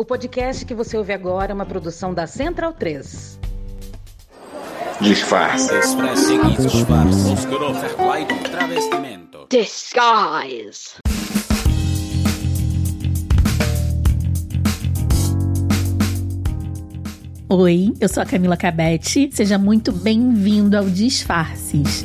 O podcast que você ouve agora é uma produção da Central 3. Disfarce. Disguise. Oi, eu sou a Camila Cabete. Seja muito bem-vindo ao Disfarces.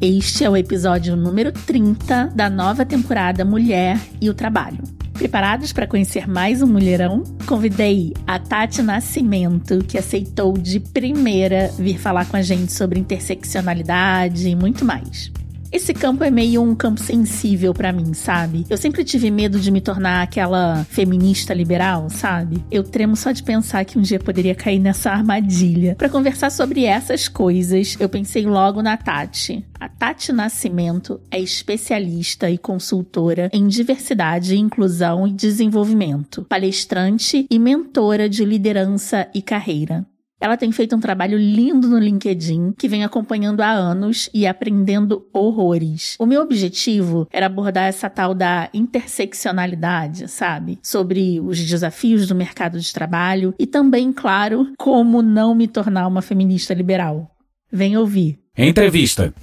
Este é o episódio número 30 da nova temporada Mulher e o Trabalho. Preparados para conhecer mais um mulherão? Convidei a Tati Nascimento, que aceitou de primeira vir falar com a gente sobre interseccionalidade e muito mais. Esse campo é meio um campo sensível para mim, sabe? Eu sempre tive medo de me tornar aquela feminista liberal, sabe? Eu tremo só de pensar que um dia poderia cair nessa armadilha. Para conversar sobre essas coisas, eu pensei logo na Tati. A Tati Nascimento é especialista e consultora em diversidade, inclusão e desenvolvimento, palestrante e mentora de liderança e carreira. Ela tem feito um trabalho lindo no LinkedIn, que vem acompanhando há anos e aprendendo horrores. O meu objetivo era abordar essa tal da interseccionalidade, sabe? Sobre os desafios do mercado de trabalho e também, claro, como não me tornar uma feminista liberal. Vem ouvir. Entrevista.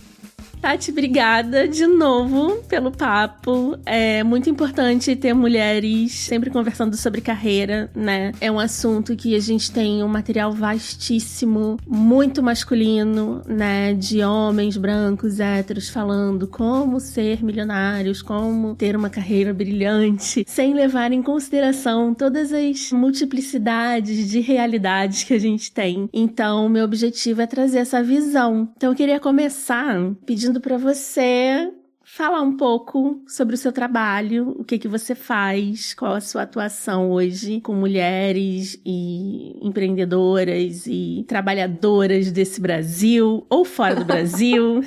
Tati, obrigada de novo pelo papo. É muito importante ter mulheres sempre conversando sobre carreira, né? É um assunto que a gente tem um material vastíssimo, muito masculino, né? De homens brancos, héteros, falando como ser milionários, como ter uma carreira brilhante, sem levar em consideração todas as multiplicidades de realidades que a gente tem. Então, meu objetivo é trazer essa visão. Então, eu queria começar pedindo pedindo para você falar um pouco sobre o seu trabalho, o que que você faz, qual a sua atuação hoje com mulheres e empreendedoras e trabalhadoras desse Brasil ou fora do Brasil.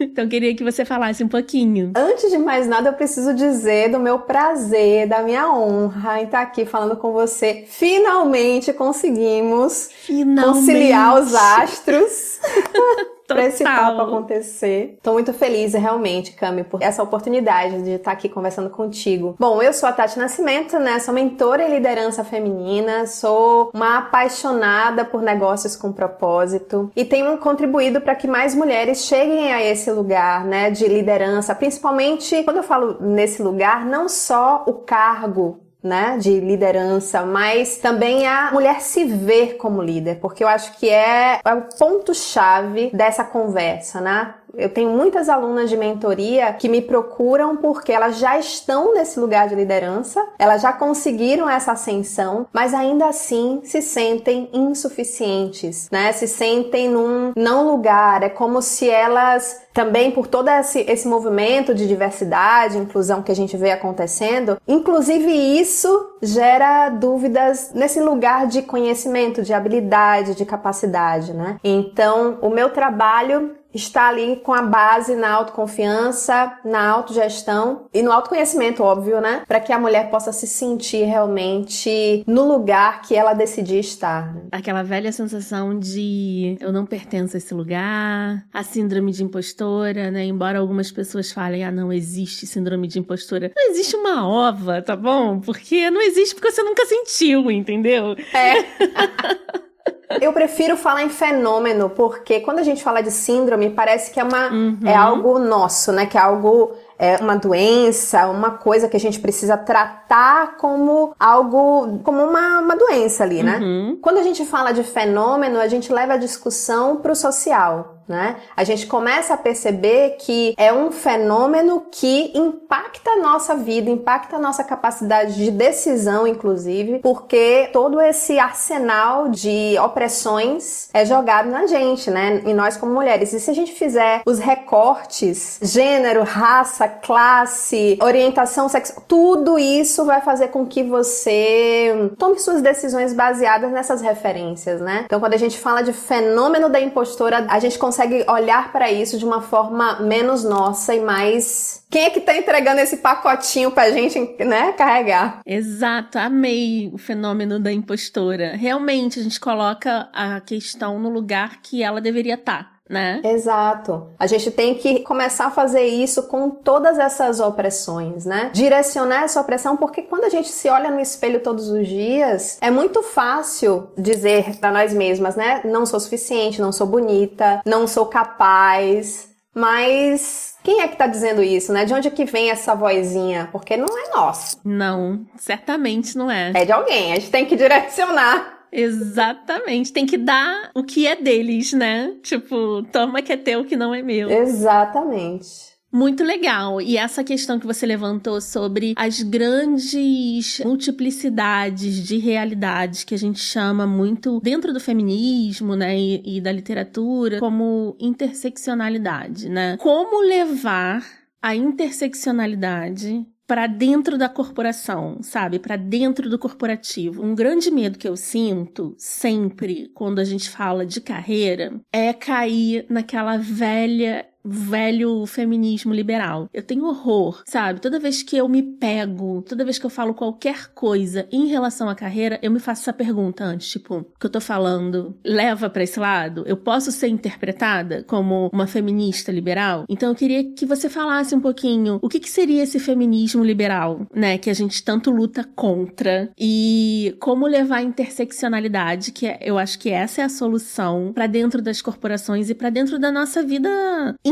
então queria que você falasse um pouquinho. Antes de mais nada, eu preciso dizer do meu prazer, da minha honra em estar aqui falando com você. Finalmente conseguimos Finalmente. conciliar os astros. para esse papo acontecer. Tô muito feliz, realmente, Cami, por essa oportunidade de estar aqui conversando contigo. Bom, eu sou a Tati Nascimento, né? Sou mentora em liderança feminina, sou uma apaixonada por negócios com propósito e tenho contribuído para que mais mulheres cheguem a esse lugar, né, de liderança, principalmente quando eu falo nesse lugar, não só o cargo né, de liderança, mas também a mulher se ver como líder, porque eu acho que é, é o ponto-chave dessa conversa, né? Eu tenho muitas alunas de mentoria que me procuram porque elas já estão nesse lugar de liderança, elas já conseguiram essa ascensão, mas ainda assim se sentem insuficientes, né? Se sentem num não lugar. É como se elas também por todo esse, esse movimento de diversidade, inclusão que a gente vê acontecendo, inclusive isso gera dúvidas nesse lugar de conhecimento, de habilidade, de capacidade, né? Então, o meu trabalho está ali com a base na autoconfiança, na autogestão e no autoconhecimento, óbvio, né? Para que a mulher possa se sentir realmente no lugar que ela decidir estar. Né? Aquela velha sensação de eu não pertenço a esse lugar, a síndrome de impostora, né? Embora algumas pessoas falem, ah, não existe síndrome de impostora. Não existe uma ova, tá bom? Porque não existe porque você nunca sentiu, entendeu? É. Eu prefiro falar em fenômeno, porque quando a gente fala de síndrome, parece que é, uma, uhum. é algo nosso, né? Que é algo é uma doença, uma coisa que a gente precisa tratar como algo, como uma, uma doença ali, né? Uhum. Quando a gente fala de fenômeno, a gente leva a discussão para o social né? A gente começa a perceber que é um fenômeno que impacta a nossa vida, impacta a nossa capacidade de decisão, inclusive, porque todo esse arsenal de opressões é jogado na gente, né? Em nós como mulheres. E se a gente fizer os recortes, gênero, raça, classe, orientação sexual, tudo isso vai fazer com que você tome suas decisões baseadas nessas referências, né? Então, quando a gente fala de fenômeno da impostora, a gente consegue consegue olhar para isso de uma forma menos nossa e mais. Quem é que tá entregando esse pacotinho pra gente, né, carregar? Exato, amei o fenômeno da impostora. Realmente, a gente coloca a questão no lugar que ela deveria estar. Tá né? Exato. A gente tem que começar a fazer isso com todas essas opressões, né? Direcionar essa opressão, porque quando a gente se olha no espelho todos os dias, é muito fácil dizer para nós mesmas, né? Não sou suficiente, não sou bonita, não sou capaz, mas quem é que tá dizendo isso, né? De onde é que vem essa vozinha? Porque não é nosso. Não, certamente não é. É de alguém. A gente tem que direcionar. Exatamente. Tem que dar o que é deles, né? Tipo, toma que é teu, que não é meu. Exatamente. Muito legal. E essa questão que você levantou sobre as grandes multiplicidades de realidades que a gente chama muito dentro do feminismo, né, e, e da literatura como interseccionalidade, né? Como levar a interseccionalidade para dentro da corporação, sabe? Para dentro do corporativo. Um grande medo que eu sinto sempre quando a gente fala de carreira é cair naquela velha velho feminismo liberal. Eu tenho horror, sabe? Toda vez que eu me pego, toda vez que eu falo qualquer coisa em relação à carreira, eu me faço essa pergunta antes, tipo, o que eu tô falando leva para esse lado? Eu posso ser interpretada como uma feminista liberal? Então eu queria que você falasse um pouquinho o que, que seria esse feminismo liberal, né, que a gente tanto luta contra e como levar a interseccionalidade, que é, eu acho que essa é a solução para dentro das corporações e para dentro da nossa vida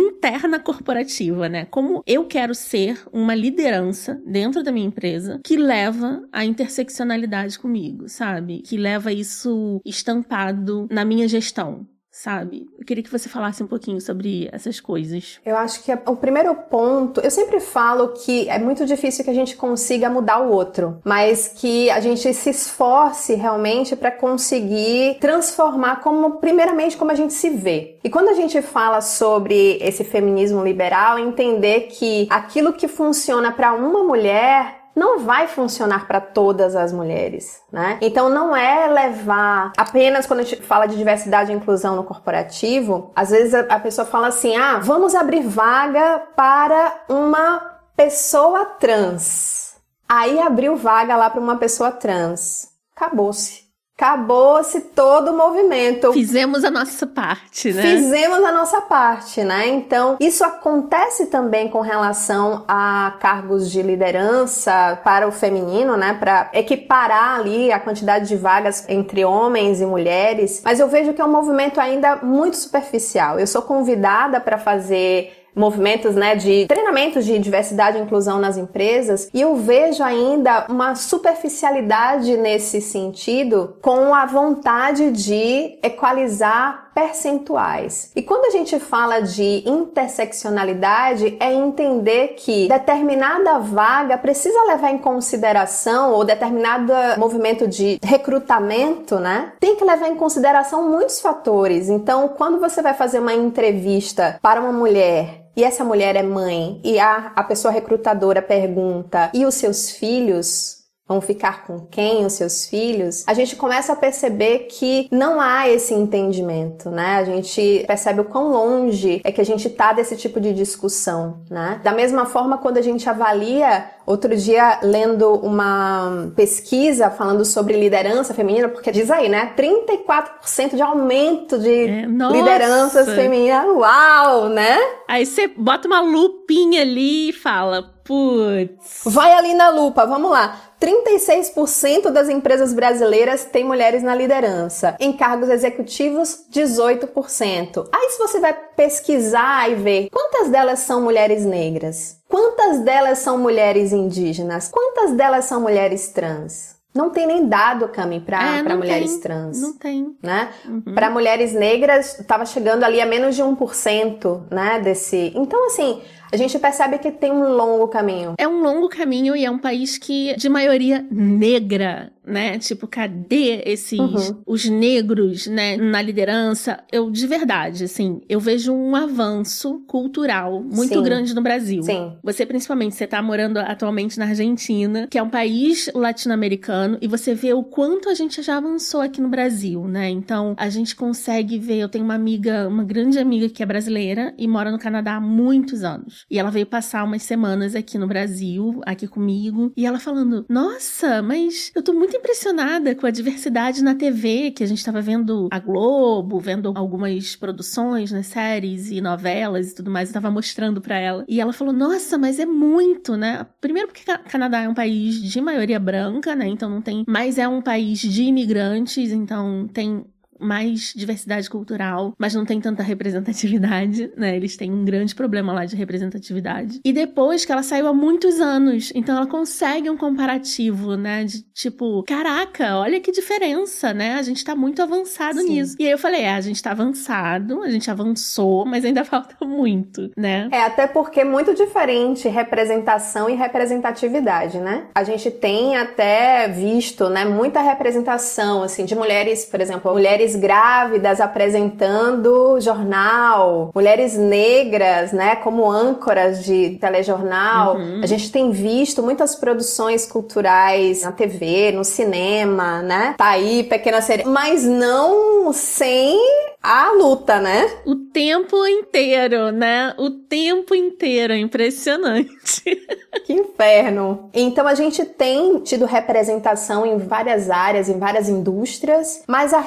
interna corporativa, né? Como eu quero ser uma liderança dentro da minha empresa que leva a interseccionalidade comigo, sabe? Que leva isso estampado na minha gestão sabe? Eu queria que você falasse um pouquinho sobre essas coisas. Eu acho que o primeiro ponto, eu sempre falo que é muito difícil que a gente consiga mudar o outro, mas que a gente se esforce realmente para conseguir transformar como primeiramente como a gente se vê. E quando a gente fala sobre esse feminismo liberal, entender que aquilo que funciona para uma mulher não vai funcionar para todas as mulheres, né? Então não é levar apenas quando a gente fala de diversidade e inclusão no corporativo, às vezes a, a pessoa fala assim: "Ah, vamos abrir vaga para uma pessoa trans". Aí abriu vaga lá para uma pessoa trans. Acabou-se acabou-se todo o movimento. Fizemos a nossa parte, né? Fizemos a nossa parte, né? Então, isso acontece também com relação a cargos de liderança para o feminino, né? Para equiparar ali a quantidade de vagas entre homens e mulheres. Mas eu vejo que é um movimento ainda muito superficial. Eu sou convidada para fazer movimentos né, de treinamentos de diversidade e inclusão nas empresas, e eu vejo ainda uma superficialidade nesse sentido com a vontade de equalizar percentuais. E quando a gente fala de interseccionalidade, é entender que determinada vaga precisa levar em consideração, ou determinado movimento de recrutamento, né? Tem que levar em consideração muitos fatores. Então, quando você vai fazer uma entrevista para uma mulher e essa mulher é mãe, e a, a pessoa recrutadora pergunta: e os seus filhos? Vão ficar com quem os seus filhos? A gente começa a perceber que não há esse entendimento, né? A gente percebe o quão longe é que a gente tá desse tipo de discussão, né? Da mesma forma, quando a gente avalia Outro dia, lendo uma pesquisa falando sobre liderança feminina, porque diz aí, né? 34% de aumento de é, lideranças femininas. Uau, né? Aí você bota uma lupinha ali e fala, putz. Vai ali na lupa, vamos lá. 36% das empresas brasileiras têm mulheres na liderança. Em cargos executivos, 18%. Aí, se você vai pesquisar e ver quantas delas são mulheres negras, Quantas delas são mulheres indígenas? Quantas delas são mulheres trans? Não tem nem dado, Cami, para é, mulheres tem, trans. Não tem. Né? Uhum. Para mulheres negras, estava chegando ali a menos de 1%, né, desse... Então, assim, a gente percebe que tem um longo caminho. É um longo caminho e é um país que, de maioria negra, né? Tipo, cadê esses uhum. os negros, né, na liderança? Eu de verdade, assim, eu vejo um avanço cultural muito Sim. grande no Brasil. Sim. Você principalmente, você tá morando atualmente na Argentina, que é um país latino-americano, e você vê o quanto a gente já avançou aqui no Brasil, né? Então, a gente consegue ver, eu tenho uma amiga, uma grande amiga que é brasileira e mora no Canadá há muitos anos. E ela veio passar umas semanas aqui no Brasil, aqui comigo, e ela falando: Nossa, mas eu tô muito impressionada com a diversidade na TV, que a gente tava vendo a Globo, vendo algumas produções, né, séries e novelas e tudo mais, e tava mostrando para ela. E ela falou: Nossa, mas é muito, né? Primeiro porque Canadá é um país de maioria branca, né? Então não tem. Mas é um país de imigrantes, então tem mais diversidade cultural, mas não tem tanta representatividade, né? Eles têm um grande problema lá de representatividade. E depois que ela saiu há muitos anos, então ela consegue um comparativo, né? De tipo, caraca, olha que diferença, né? A gente tá muito avançado Sim. nisso. E aí eu falei, é, a gente tá avançado, a gente avançou, mas ainda falta muito, né? É, até porque é muito diferente representação e representatividade, né? A gente tem até visto, né, muita representação, assim, de mulheres, por exemplo, mulheres mulheres grávidas apresentando jornal, mulheres negras, né, como âncoras de telejornal. Uhum. A gente tem visto muitas produções culturais na TV, no cinema, né? Tá aí, pequena série, mas não sem a luta, né? O tempo inteiro, né? O tempo inteiro, impressionante. Que inferno. Então a gente tem tido representação em várias áreas, em várias indústrias, mas a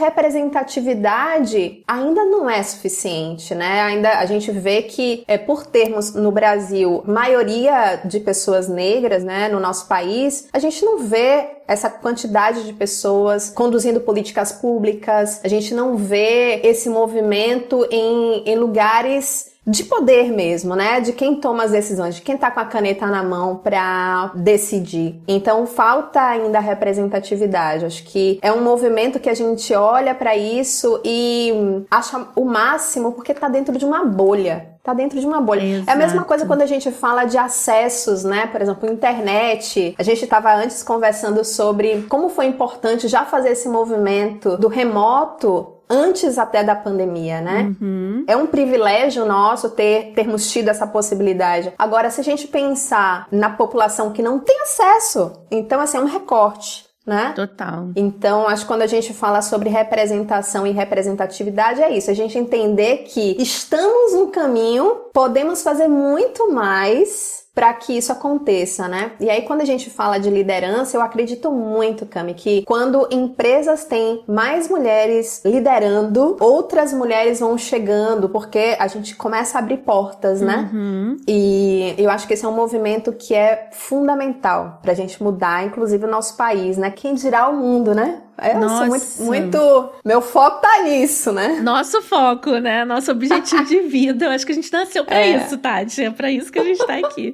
representatividade ainda não é suficiente, né? Ainda a gente vê que é por termos no Brasil maioria de pessoas negras, né, no nosso país, a gente não vê essa quantidade de pessoas conduzindo políticas públicas, a gente não vê esse movimento em, em lugares de poder mesmo, né? De quem toma as decisões, de quem tá com a caneta na mão para decidir. Então falta ainda representatividade. Acho que é um movimento que a gente olha para isso e acha o máximo porque tá dentro de uma bolha. Tá dentro de uma bolha. Exato. É a mesma coisa quando a gente fala de acessos, né? Por exemplo, internet. A gente estava antes conversando sobre como foi importante já fazer esse movimento do remoto antes até da pandemia, né? Uhum. É um privilégio nosso ter termos tido essa possibilidade. Agora, se a gente pensar na população que não tem acesso, então assim é um recorte né? Total. Então, acho que quando a gente fala sobre representação e representatividade, é isso. A gente entender que estamos no caminho, podemos fazer muito mais para que isso aconteça, né? E aí quando a gente fala de liderança, eu acredito muito, Cami, que quando empresas têm mais mulheres liderando, outras mulheres vão chegando, porque a gente começa a abrir portas, né? Uhum. E eu acho que esse é um movimento que é fundamental pra gente mudar, inclusive o nosso país, né? Quem dirá o mundo, né? Eu Nossa. muito, muito. Meu foco tá nisso, né? Nosso foco, né? Nosso objetivo de vida. Eu acho que a gente nasceu pra é. isso, Tati. É pra isso que a gente tá aqui.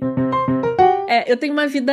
É, eu tenho uma vida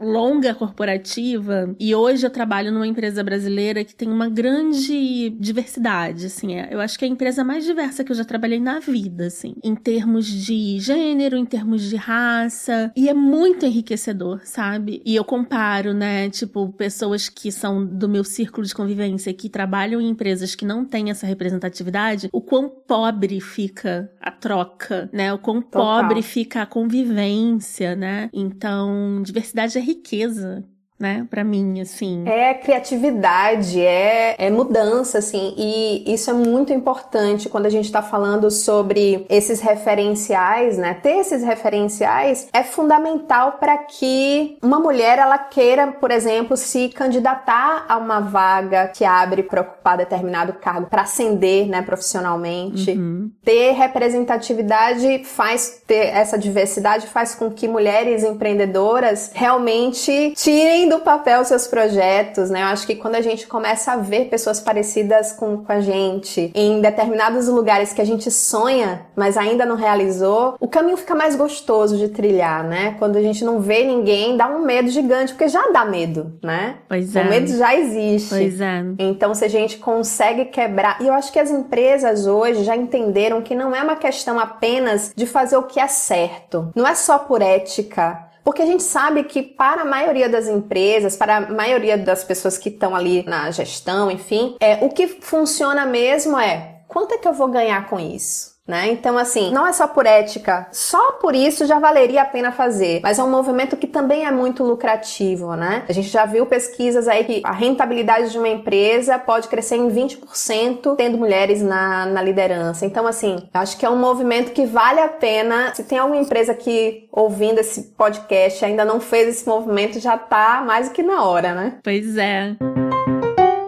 longa corporativa e hoje eu trabalho numa empresa brasileira que tem uma grande diversidade, assim. É, eu acho que é a empresa mais diversa que eu já trabalhei na vida, assim. Em termos de gênero, em termos de raça. E é muito enriquecedor, sabe? E eu comparo, né? Tipo, pessoas que são do meu círculo de convivência, que trabalham em empresas que não têm essa representatividade, o quão pobre fica a troca, né? O quão Total. pobre fica a convivência, né? Então, diversidade é riqueza né, para mim, assim. É criatividade, é, é mudança, assim, e isso é muito importante quando a gente tá falando sobre esses referenciais, né? Ter esses referenciais é fundamental para que uma mulher ela queira, por exemplo, se candidatar a uma vaga que abre para ocupar determinado cargo, para ascender, né, profissionalmente. Uhum. Ter representatividade faz ter essa diversidade faz com que mulheres empreendedoras realmente tirem do papel seus projetos, né? Eu acho que quando a gente começa a ver pessoas parecidas com, com a gente em determinados lugares que a gente sonha, mas ainda não realizou, o caminho fica mais gostoso de trilhar, né? Quando a gente não vê ninguém, dá um medo gigante, porque já dá medo, né? Pois é. O medo já existe. Pois é. Então, se a gente consegue quebrar. E eu acho que as empresas hoje já entenderam que não é uma questão apenas de fazer o que é certo. Não é só por ética porque a gente sabe que para a maioria das empresas, para a maioria das pessoas que estão ali na gestão, enfim, é, o que funciona mesmo é quanto é que eu vou ganhar com isso? Né? Então, assim, não é só por ética, só por isso já valeria a pena fazer, mas é um movimento que também é muito lucrativo, né? A gente já viu pesquisas aí que a rentabilidade de uma empresa pode crescer em 20% tendo mulheres na, na liderança. Então, assim, acho que é um movimento que vale a pena. Se tem alguma empresa que ouvindo esse podcast ainda não fez esse movimento, já tá mais do que na hora, né? Pois é.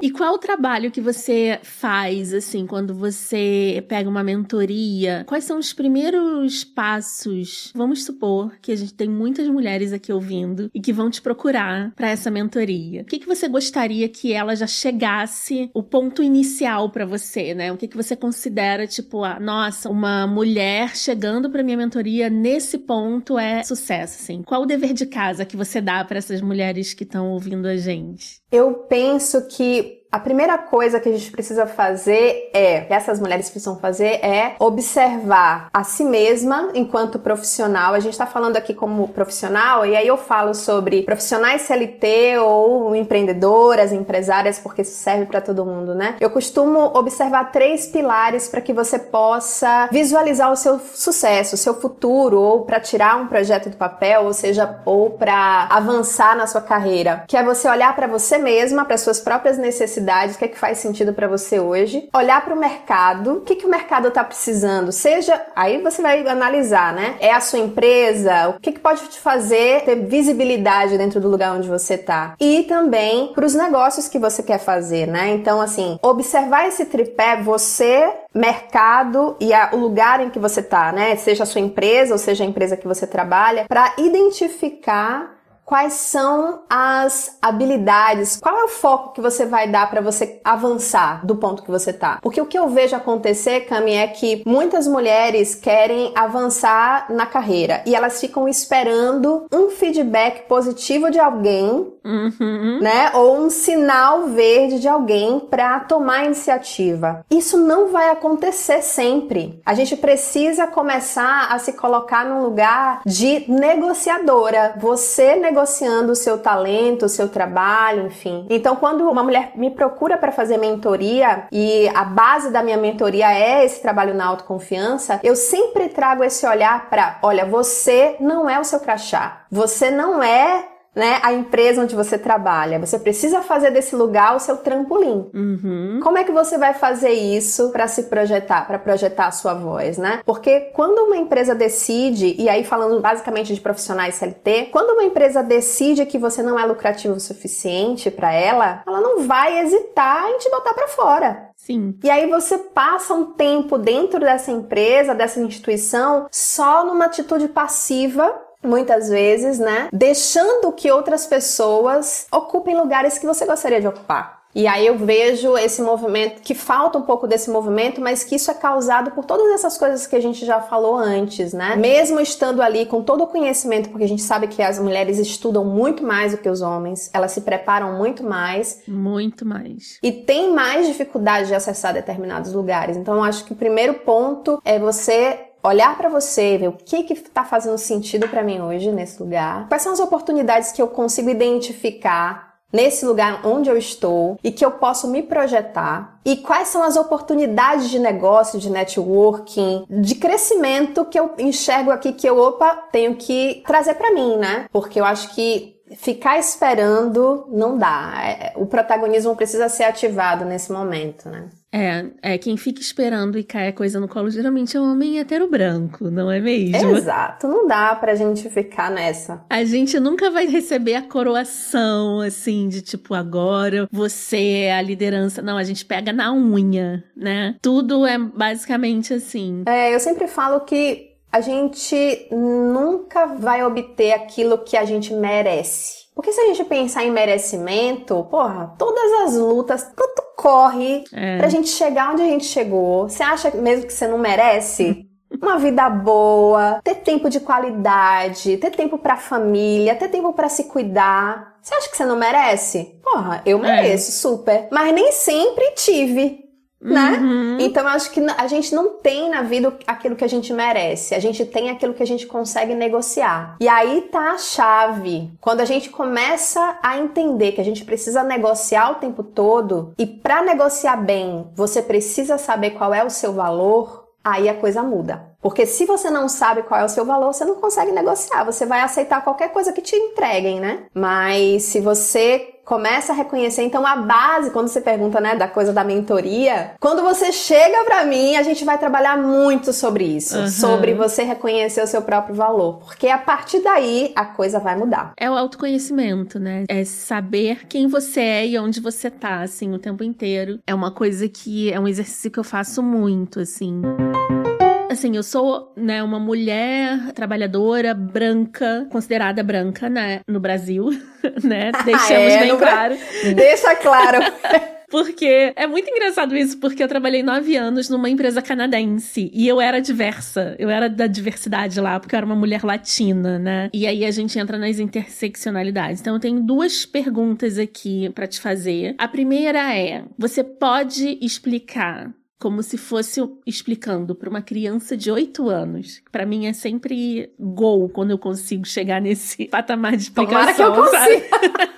E qual o trabalho que você faz, assim, quando você pega uma mentoria? Quais são os primeiros passos? Vamos supor que a gente tem muitas mulheres aqui ouvindo e que vão te procurar para essa mentoria. O que, que você gostaria que ela já chegasse, o ponto inicial para você, né? O que, que você considera, tipo, a, nossa, uma mulher chegando para minha mentoria nesse ponto é sucesso, assim? Qual o dever de casa que você dá para essas mulheres que estão ouvindo a gente? Eu penso que a primeira coisa que a gente precisa fazer é, que essas mulheres precisam fazer é observar a si mesma enquanto profissional. A gente está falando aqui como profissional, e aí eu falo sobre profissionais CLT ou empreendedoras, empresárias, porque isso serve para todo mundo, né? Eu costumo observar três pilares para que você possa visualizar o seu sucesso, o seu futuro, ou para tirar um projeto do papel, ou seja, ou para avançar na sua carreira, que é você olhar para você mesma, para suas próprias necessidades necessidades, o que é que faz sentido para você hoje, olhar para o mercado, o que, que o mercado está precisando, seja, aí você vai analisar, né? É a sua empresa, o que, que pode te fazer ter visibilidade dentro do lugar onde você está. E também para os negócios que você quer fazer, né? Então, assim, observar esse tripé, você mercado e a, o lugar em que você está, né? Seja a sua empresa ou seja a empresa que você trabalha, para identificar quais são as habilidades, qual é o foco que você vai dar para você avançar do ponto que você tá. Porque o que eu vejo acontecer, Cami, é que muitas mulheres querem avançar na carreira e elas ficam esperando um feedback positivo de alguém, uhum. né? Ou um sinal verde de alguém para tomar iniciativa. Isso não vai acontecer sempre. A gente precisa começar a se colocar num lugar de negociadora. Você negociando o seu talento, o seu trabalho, enfim. Então, quando uma mulher me procura para fazer mentoria e a base da minha mentoria é esse trabalho na autoconfiança, eu sempre trago esse olhar para, olha, você não é o seu crachá. Você não é né, a empresa onde você trabalha. Você precisa fazer desse lugar o seu trampolim. Uhum. Como é que você vai fazer isso para se projetar, para projetar a sua voz, né? Porque quando uma empresa decide, e aí falando basicamente de profissionais CLT, quando uma empresa decide que você não é lucrativo o suficiente para ela, ela não vai hesitar em te botar para fora. Sim. E aí você passa um tempo dentro dessa empresa, dessa instituição, só numa atitude passiva muitas vezes, né? Deixando que outras pessoas ocupem lugares que você gostaria de ocupar. E aí eu vejo esse movimento, que falta um pouco desse movimento, mas que isso é causado por todas essas coisas que a gente já falou antes, né? Mesmo estando ali com todo o conhecimento, porque a gente sabe que as mulheres estudam muito mais do que os homens, elas se preparam muito mais. Muito mais. E tem mais dificuldade de acessar determinados lugares. Então eu acho que o primeiro ponto é você olhar para você, ver o que que tá fazendo sentido para mim hoje nesse lugar. Quais são as oportunidades que eu consigo identificar nesse lugar onde eu estou e que eu posso me projetar e quais são as oportunidades de negócio, de networking, de crescimento que eu enxergo aqui que eu opa, tenho que trazer para mim, né? Porque eu acho que ficar esperando não dá. É, o protagonismo precisa ser ativado nesse momento, né? É, é quem fica esperando e cai a coisa no colo geralmente é um homem hetero branco, não é mesmo? Exato, não dá pra gente ficar nessa. A gente nunca vai receber a coroação, assim, de tipo, agora você é a liderança. Não, a gente pega na unha, né? Tudo é basicamente assim. É, eu sempre falo que a gente nunca vai obter aquilo que a gente merece. Porque se a gente pensar em merecimento, porra, todas as lutas, tanto corre é. pra gente chegar onde a gente chegou. Você acha mesmo que você não merece? Uma vida boa, ter tempo de qualidade, ter tempo pra família, ter tempo para se cuidar. Você acha que você não merece? Porra, eu é. mereço, é. super. Mas nem sempre tive né? Uhum. Então acho que a gente não tem na vida aquilo que a gente merece, a gente tem aquilo que a gente consegue negociar. E aí tá a chave. Quando a gente começa a entender que a gente precisa negociar o tempo todo e para negociar bem, você precisa saber qual é o seu valor, aí a coisa muda. Porque se você não sabe qual é o seu valor, você não consegue negociar. Você vai aceitar qualquer coisa que te entreguem, né? Mas se você começa a reconhecer, então a base, quando você pergunta, né, da coisa da mentoria, quando você chega para mim, a gente vai trabalhar muito sobre isso, uhum. sobre você reconhecer o seu próprio valor, porque a partir daí a coisa vai mudar. É o autoconhecimento, né? É saber quem você é e onde você tá, assim, o tempo inteiro. É uma coisa que é um exercício que eu faço muito, assim. Assim, eu sou, né, uma mulher trabalhadora, branca, considerada branca, né, no Brasil, né? Deixamos é, bem claro. Deixa claro. Porque é muito engraçado isso, porque eu trabalhei nove anos numa empresa canadense e eu era diversa. Eu era da diversidade lá, porque eu era uma mulher latina, né? E aí a gente entra nas interseccionalidades. Então eu tenho duas perguntas aqui para te fazer. A primeira é: você pode explicar como se fosse explicando para uma criança de 8 anos. Para mim é sempre gol quando eu consigo chegar nesse patamar de explicação, Tomara que eu consiga.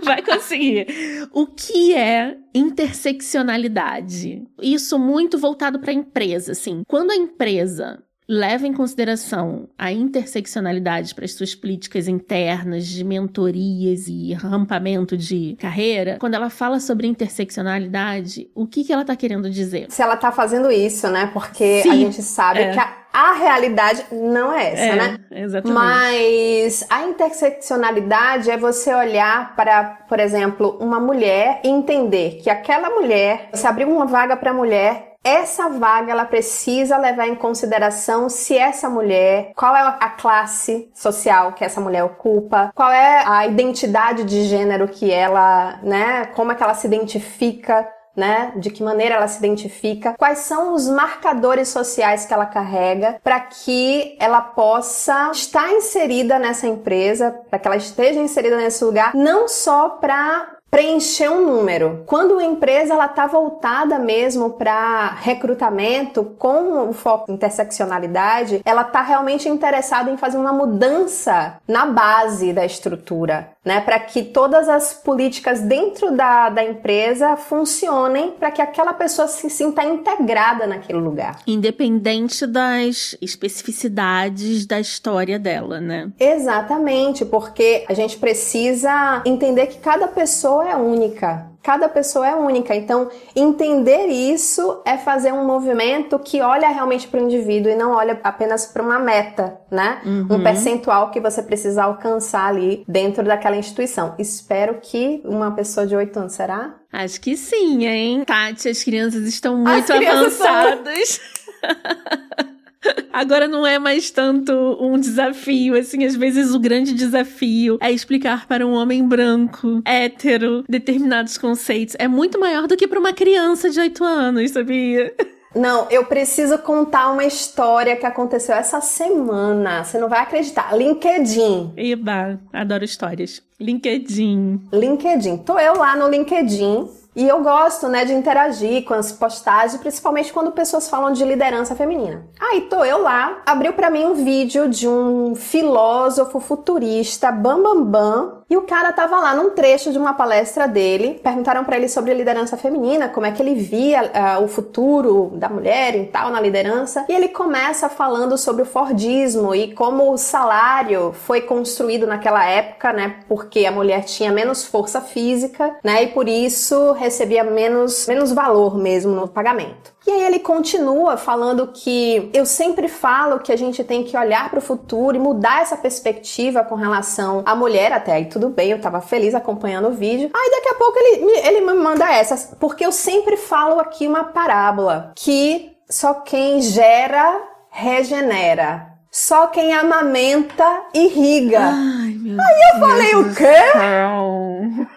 Vai conseguir. O que é interseccionalidade? Isso muito voltado para a empresa, assim. Quando a empresa leva em consideração a interseccionalidade para as suas políticas internas de mentorias e rampamento de carreira, quando ela fala sobre interseccionalidade, o que, que ela está querendo dizer? Se ela está fazendo isso, né? Porque Sim, a gente sabe é. que a, a, realidade não é essa, é, né? Exatamente. Mas a interseccionalidade é você olhar para, por exemplo, uma mulher e entender que aquela mulher, você abriu uma vaga para mulher essa vaga ela precisa levar em consideração se essa mulher, qual é a classe social que essa mulher ocupa, qual é a identidade de gênero que ela, né, como é que ela se identifica né? De que maneira ela se identifica, quais são os marcadores sociais que ela carrega para que ela possa estar inserida nessa empresa, para que ela esteja inserida nesse lugar, não só para preencher um número. Quando uma empresa ela está voltada mesmo para recrutamento com o foco em interseccionalidade, ela está realmente interessada em fazer uma mudança na base da estrutura, né? Para que todas as políticas dentro da, da empresa funcionem para que aquela pessoa se sinta integrada naquele lugar. Independente das especificidades da história dela, né? Exatamente, porque a gente precisa entender que cada pessoa é única. Cada pessoa é única. Então, entender isso é fazer um movimento que olha realmente para o indivíduo e não olha apenas para uma meta, né? Uhum. Um percentual que você precisa alcançar ali dentro daquela instituição. Espero que uma pessoa de 8 anos, será? Acho que sim, hein? Tati, as crianças estão muito crianças avançadas. São... Agora não é mais tanto um desafio, assim, às vezes o grande desafio é explicar para um homem branco, hétero, determinados conceitos. É muito maior do que para uma criança de 8 anos, sabia? Não, eu preciso contar uma história que aconteceu essa semana. Você não vai acreditar. LinkedIn. Eba, adoro histórias. LinkedIn. LinkedIn. Tô eu lá no LinkedIn e eu gosto, né, de interagir com as postagens, principalmente quando pessoas falam de liderança feminina. Aí tô eu lá, abriu para mim um vídeo de um filósofo futurista, Bam Bam Bam, e o cara tava lá num trecho de uma palestra dele, perguntaram para ele sobre liderança feminina, como é que ele via uh, o futuro da mulher e tal na liderança, e ele começa falando sobre o Fordismo e como o salário foi construído naquela época, né, porque a mulher tinha menos força física, né, e por isso recebia menos, menos valor mesmo no pagamento. E aí ele continua falando que eu sempre falo que a gente tem que olhar para o futuro e mudar essa perspectiva com relação à mulher até aí tudo bem, eu tava feliz acompanhando o vídeo. Aí daqui a pouco ele, ele me manda essas, porque eu sempre falo aqui uma parábola que só quem gera regenera. Só quem amamenta irriga. Ai, meu Aí eu Deus falei o quê?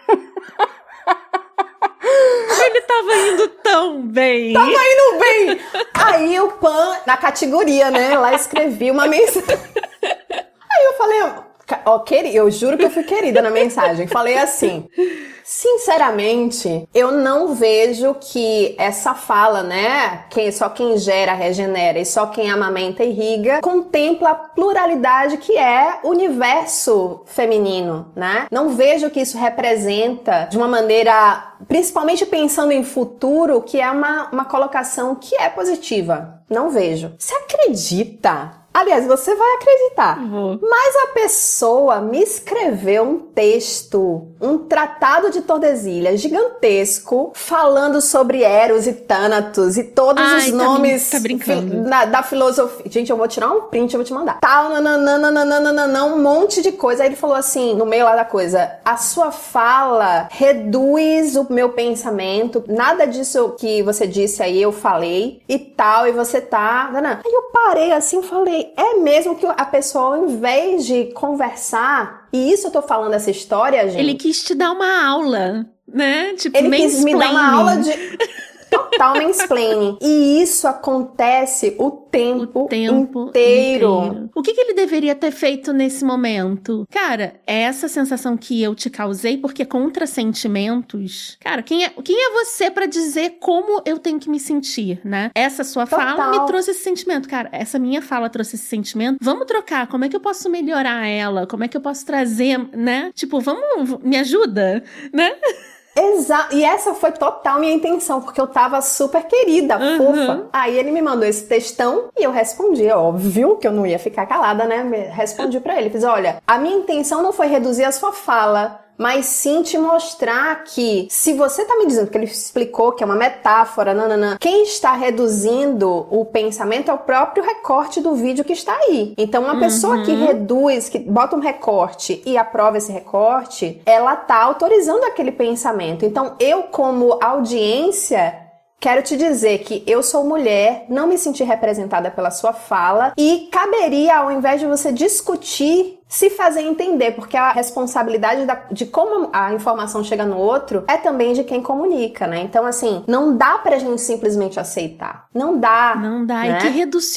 Ele tava indo tão bem. Tava indo bem. Aí o Pan, na categoria, né? Lá escrevi uma mensagem. Aí eu falei, Ó, querida, eu juro que eu fui querida na mensagem. Falei assim. Sinceramente, eu não vejo que essa fala, né, quem só quem gera regenera e só quem amamenta irriga, contempla a pluralidade que é o universo feminino, né? Não vejo que isso representa de uma maneira, principalmente pensando em futuro, que é uma, uma colocação que é positiva. Não vejo. Você acredita Aliás, você vai acreditar. Vou. Mas a pessoa me escreveu um texto, um tratado de Tordesilhas gigantesco, falando sobre Eros e Thanatos e todos Ai, os tá nomes tá brincando. da, da filosofia. Gente, eu vou tirar um print, eu vou te mandar. Tal, nananana, um monte de coisa. Aí ele falou assim, no meio lá da coisa, a sua fala reduz o meu pensamento, nada disso que você disse aí eu falei e tal, e você tá... Aí eu parei assim e é mesmo que a pessoa, ao invés de conversar, e isso eu tô falando essa história, gente. Ele quis te dar uma aula, né? Tipo, Ele quis me dar uma aula de. Total mansplaining. E isso acontece o tempo, o tempo inteiro. O que, que ele deveria ter feito nesse momento? Cara, é essa sensação que eu te causei, porque contra sentimentos. Cara, quem é, quem é você pra dizer como eu tenho que me sentir, né? Essa sua fala Total. me trouxe esse sentimento. Cara, essa minha fala trouxe esse sentimento. Vamos trocar. Como é que eu posso melhorar ela? Como é que eu posso trazer, né? Tipo, vamos, me ajuda, né? Exato. E essa foi total minha intenção, porque eu tava super querida, Uhum. fofa. Aí ele me mandou esse textão e eu respondi, é óbvio que eu não ia ficar calada, né? Respondi pra ele, fiz, olha, a minha intenção não foi reduzir a sua fala, mas sim te mostrar que se você tá me dizendo que ele explicou que é uma metáfora, nananã, quem está reduzindo o pensamento é o próprio recorte do vídeo que está aí. Então, uma pessoa que reduz, que bota um recorte e aprova esse recorte, ela tá autorizando aquele pensamento. Então, eu como audiência Quero te dizer que eu sou mulher, não me senti representada pela sua fala e caberia, ao invés de você discutir, se fazer entender, porque a responsabilidade da- de como a informação chega no outro é também de quem comunica, né? Então, assim, não dá pra gente simplesmente aceitar. Não dá. Não dá. né? E que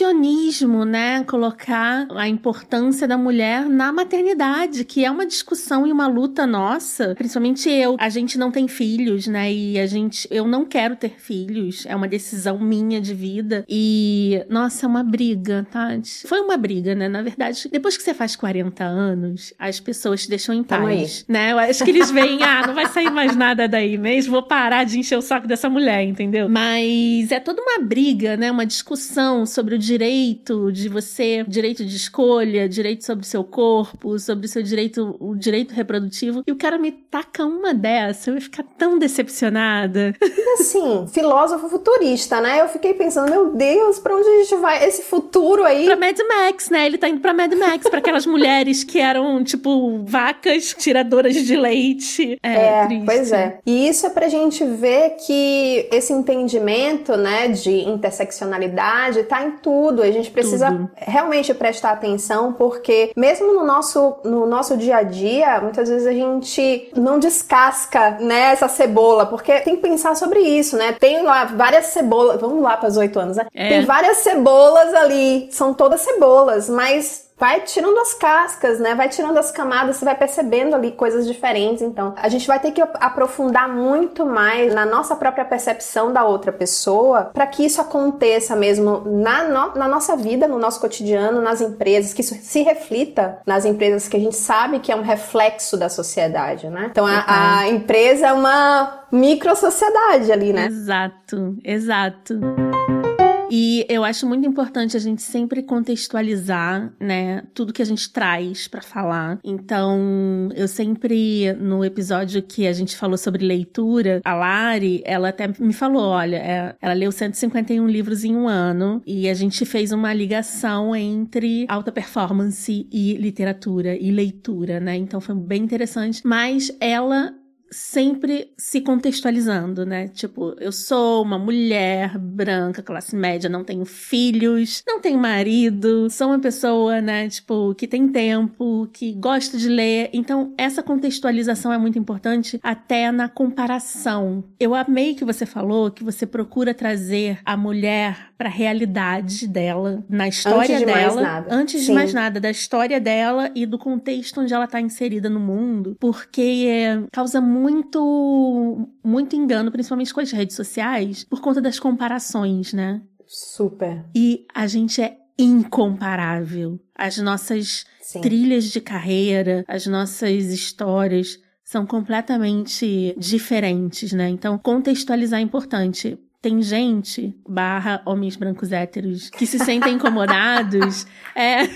reducionismo, né? Colocar a importância da mulher na maternidade, que é uma discussão e uma luta nossa. Principalmente eu. A gente não tem filhos, né? E a gente. Eu não quero ter filhos. É uma decisão minha de vida. E, nossa, é uma briga, Tati. Foi uma briga, né? Na verdade, depois que você faz 40 anos, as pessoas te deixam em paz. Né? Eu acho que eles veem, ah, não vai sair mais nada daí mesmo. Vou parar de encher o saco dessa mulher, entendeu? Mas é toda uma briga, né? Uma discussão sobre o direito de você, direito de escolha, direito sobre o seu corpo, sobre o seu direito, o direito reprodutivo. E o cara me taca uma dessa, eu ia ficar tão decepcionada. E assim, filósofo futurista, né? Eu fiquei pensando, meu Deus, pra onde a gente vai? Esse futuro aí. pra Mad Max, né? Ele tá indo pra Mad Max, pra aquelas mulheres que eram, tipo, vacas tiradoras de leite. É, É, triste. pois é. E isso é pra gente ver que esse entendimento, né, de interseccionalidade tá em tudo. A gente precisa Tudo. realmente prestar atenção, porque mesmo no nosso, no nosso dia a dia, muitas vezes a gente não descasca, né, essa cebola, porque tem que pensar sobre isso, né? Tem lá várias cebolas, vamos lá para os oito anos, né? É. Tem várias cebolas ali, são todas cebolas, mas vai tirando as cascas, né? Vai tirando as camadas, você vai percebendo ali coisas diferentes. Então, a gente vai ter que aprofundar muito mais na nossa própria percepção da outra pessoa para que isso aconteça mesmo na, no- na nossa vida, no nosso cotidiano, nas empresas, que isso se reflita nas empresas que a gente sabe que é um reflexo da sociedade, né? Então, a, a empresa é uma micro-sociedade ali, né? Exato, exato. E eu acho muito importante a gente sempre contextualizar, né, tudo que a gente traz pra falar. Então, eu sempre no episódio que a gente falou sobre leitura, a Lari, ela até me falou, olha, é, ela leu 151 livros em um ano e a gente fez uma ligação entre alta performance e literatura e leitura, né? Então foi bem interessante, mas ela sempre se contextualizando, né? Tipo, eu sou uma mulher branca, classe média, não tenho filhos, não tenho marido, sou uma pessoa, né, tipo, que tem tempo, que gosta de ler. Então, essa contextualização é muito importante até na comparação. Eu amei que você falou que você procura trazer a mulher para a realidade dela, na história antes dela, antes Sim. de mais nada, da história dela e do contexto onde ela está inserida no mundo, porque é, causa muito muito engano, principalmente com as redes sociais, por conta das comparações, né? Super. E a gente é incomparável. As nossas Sim. trilhas de carreira, as nossas histórias são completamente diferentes, né? Então, contextualizar é importante tem gente, barra homens brancos héteros, que se sentem incomodados. é.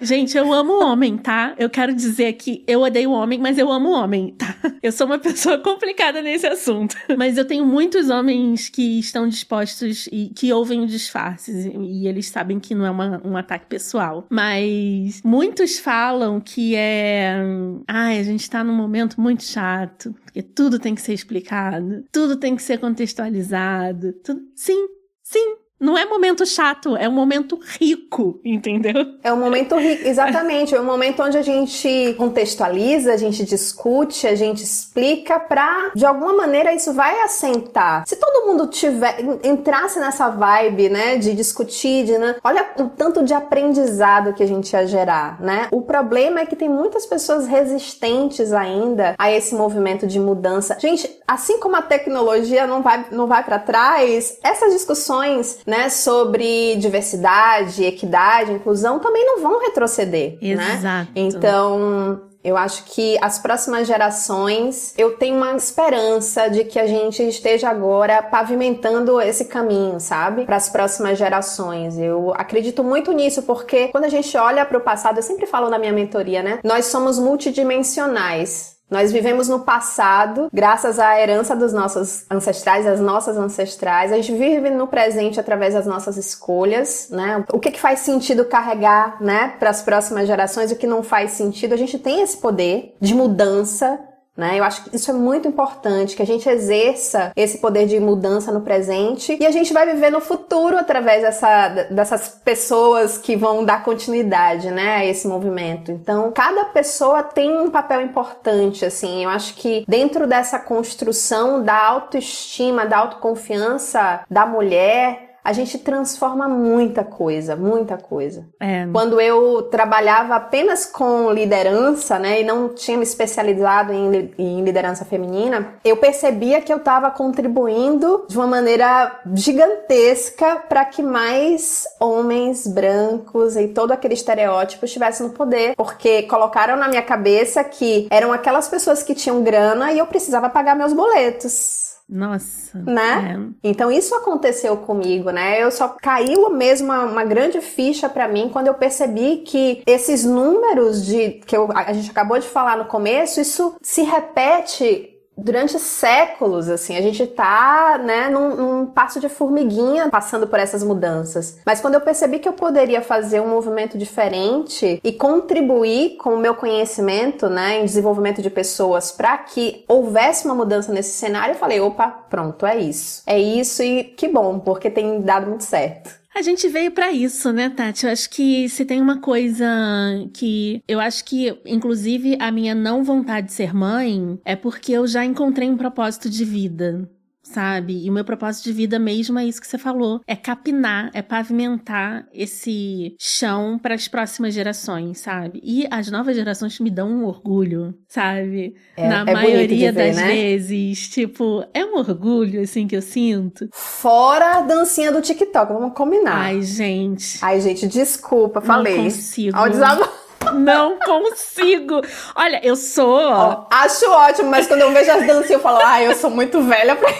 Gente, eu amo homem, tá? Eu quero dizer que eu odeio homem, mas eu amo homem, tá? Eu sou uma pessoa complicada nesse assunto. Mas eu tenho muitos homens que estão dispostos e que ouvem o disfarces. E eles sabem que não é uma, um ataque pessoal. Mas muitos falam que é. Ai, a gente tá num momento muito chato. Porque tudo tem que ser explicado, tudo tem que ser contextualizado. Tudo... Sim, sim, não é momento chato, é um momento rico, entendeu? É um momento rico, exatamente. É um momento onde a gente contextualiza, a gente discute, a gente explica pra, de alguma maneira, isso vai assentar. Se todo mundo tiver, entrasse nessa vibe, né, de discutir, de, né, olha o tanto de aprendizado que a gente ia gerar, né? O problema é que tem muitas pessoas resistentes ainda a esse movimento de mudança. Gente, assim como a tecnologia não vai, não vai para trás, essas discussões né, sobre diversidade, equidade, inclusão também não vão retroceder, né? Exato. né? Então, eu acho que as próximas gerações, eu tenho uma esperança de que a gente esteja agora pavimentando esse caminho, sabe? Para as próximas gerações. Eu acredito muito nisso, porque quando a gente olha para o passado, eu sempre falo na minha mentoria, né? Nós somos multidimensionais. Nós vivemos no passado, graças à herança dos nossos ancestrais, das nossas ancestrais. A gente vive no presente através das nossas escolhas, né? O que, que faz sentido carregar, né, para as próximas gerações, o que não faz sentido. A gente tem esse poder de mudança né? Eu acho que isso é muito importante, que a gente exerça esse poder de mudança no presente e a gente vai viver no futuro através dessa, dessas pessoas que vão dar continuidade né, a esse movimento. Então, cada pessoa tem um papel importante, assim. Eu acho que dentro dessa construção da autoestima, da autoconfiança da mulher, a gente transforma muita coisa, muita coisa. É. Quando eu trabalhava apenas com liderança, né, e não tinha me especializado em, em liderança feminina, eu percebia que eu estava contribuindo de uma maneira gigantesca para que mais homens brancos e todo aquele estereótipo estivessem no poder, porque colocaram na minha cabeça que eram aquelas pessoas que tinham grana e eu precisava pagar meus boletos. Nossa. Né? É. Então isso aconteceu comigo, né? Eu só caiu mesmo uma, uma grande ficha para mim quando eu percebi que esses números de que eu, a gente acabou de falar no começo, isso se repete durante séculos, assim, a gente tá, né, num, num, passo de formiguinha passando por essas mudanças. Mas quando eu percebi que eu poderia fazer um movimento diferente e contribuir com o meu conhecimento, né, em desenvolvimento de pessoas para que houvesse uma mudança nesse cenário, eu falei, opa, pronto, é isso. É isso e que bom, porque tem dado muito certo. A gente veio para isso, né, Tati? Eu acho que se tem uma coisa que eu acho que, inclusive, a minha não vontade de ser mãe é porque eu já encontrei um propósito de vida sabe? E o meu propósito de vida mesmo é isso que você falou, é capinar, é pavimentar esse chão para as próximas gerações, sabe? E as novas gerações me dão um orgulho, sabe? É, Na é maioria das né? vezes, tipo, é um orgulho assim que eu sinto. Fora a dancinha do TikTok, vamos combinar. Ai, gente. Ai, gente, desculpa, falei. Não consigo. Ao desabafo. Não consigo. Olha, eu sou. Oh, acho ótimo, mas quando eu vejo as danças, eu falo, ai, eu sou muito velha pra.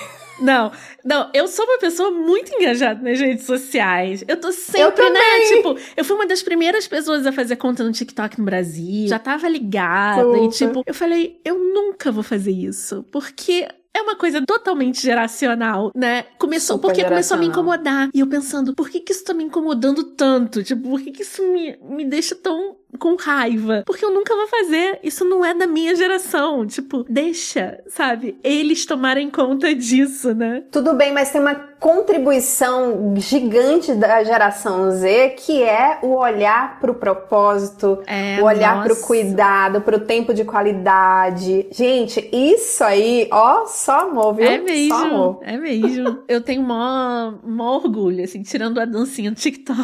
Não, não, eu sou uma pessoa muito engajada nas redes sociais. Eu tô sempre, eu né? Tipo, eu fui uma das primeiras pessoas a fazer conta no TikTok no Brasil. Já tava ligada. E, tipo, eu falei, eu nunca vou fazer isso. Porque é uma coisa totalmente geracional, né? Começou Super porque geracional. começou a me incomodar. E eu pensando, por que que isso tá me incomodando tanto? Tipo, por que que isso me, me deixa tão com raiva, porque eu nunca vou fazer. Isso não é da minha geração. Tipo, deixa, sabe? Eles tomarem conta disso, né? Tudo bem, mas tem uma contribuição gigante da geração Z, que é o olhar para o propósito, é, o olhar para o cuidado, para o tempo de qualidade. Gente, isso aí, ó, só amor, viu? É mesmo, amor. é mesmo. Eu tenho mó, mó orgulho, assim, tirando a dancinha do TikTok.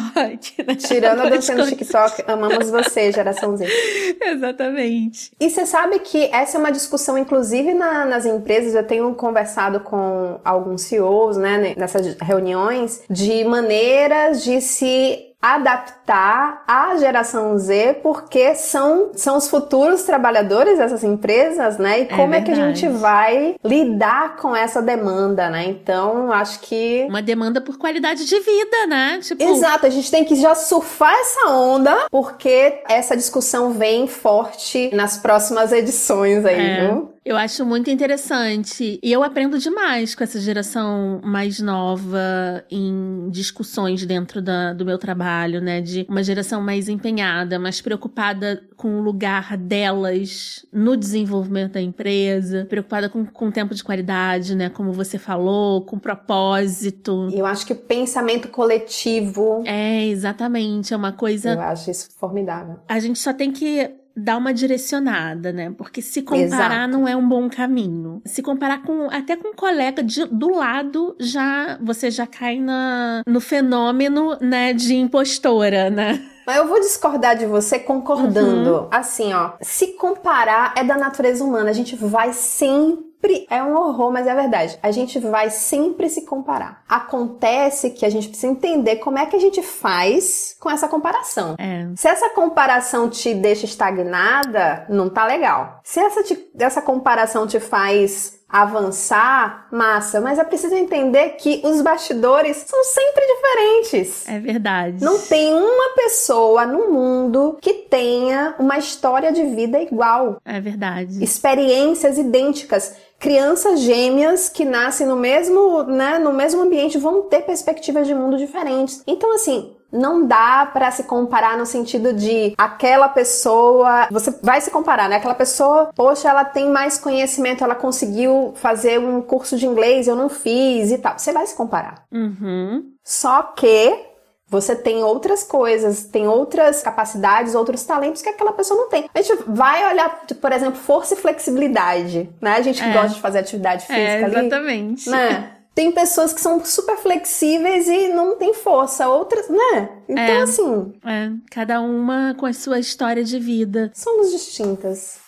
Né? Tirando a dancinha do TikTok, amamos você, geração Z. Exatamente. E você sabe que essa é uma discussão, inclusive, na, nas empresas. Eu tenho conversado com alguns CEOs, né, nessas reuniões de maneiras de se adaptar à geração Z, porque são, são os futuros trabalhadores dessas empresas, né? E é como é, é que a gente vai lidar com essa demanda, né? Então, acho que. Uma demanda por qualidade de vida, né? Tipo... Exato, a gente tem que já surfar essa onda, porque essa discussão vem forte nas próximas edições aí, é. viu? Eu acho muito interessante. E eu aprendo demais com essa geração mais nova em discussões dentro da, do meu trabalho, né? De uma geração mais empenhada, mais preocupada com o lugar delas no desenvolvimento da empresa, preocupada com, com o tempo de qualidade, né? Como você falou, com propósito. Eu acho que o pensamento coletivo. É, exatamente. É uma coisa. Eu acho isso formidável. A gente só tem que dar uma direcionada, né? Porque se comparar Exato. não é um bom caminho. Se comparar com até com um colega de, do lado, já você já cai na, no fenômeno, né, de impostora, né? Mas eu vou discordar de você concordando. Uhum. Assim, ó, se comparar é da natureza humana, a gente vai sempre é um horror, mas é verdade. A gente vai sempre se comparar. Acontece que a gente precisa entender como é que a gente faz com essa comparação. É. Se essa comparação te deixa estagnada, não tá legal. Se essa, te, essa comparação te faz avançar, massa, mas é preciso entender que os bastidores são sempre diferentes. É verdade. Não tem uma pessoa no mundo que tenha uma história de vida igual. É verdade. Experiências idênticas crianças gêmeas que nascem no mesmo, né, no mesmo ambiente vão ter perspectivas de mundo diferentes. Então, assim, não dá para se comparar no sentido de aquela pessoa, você vai se comparar, né? Aquela pessoa, poxa, ela tem mais conhecimento, ela conseguiu fazer um curso de inglês, eu não fiz e tal. Você vai se comparar. Uhum. Só que você tem outras coisas, tem outras capacidades, outros talentos que aquela pessoa não tem. A gente vai olhar, por exemplo, força e flexibilidade, né? A gente que é. gosta de fazer atividade física é, exatamente. ali. Né? Tem pessoas que são super flexíveis e não tem força, outras, né? Então, é, assim. É, cada uma com a sua história de vida. Somos distintas.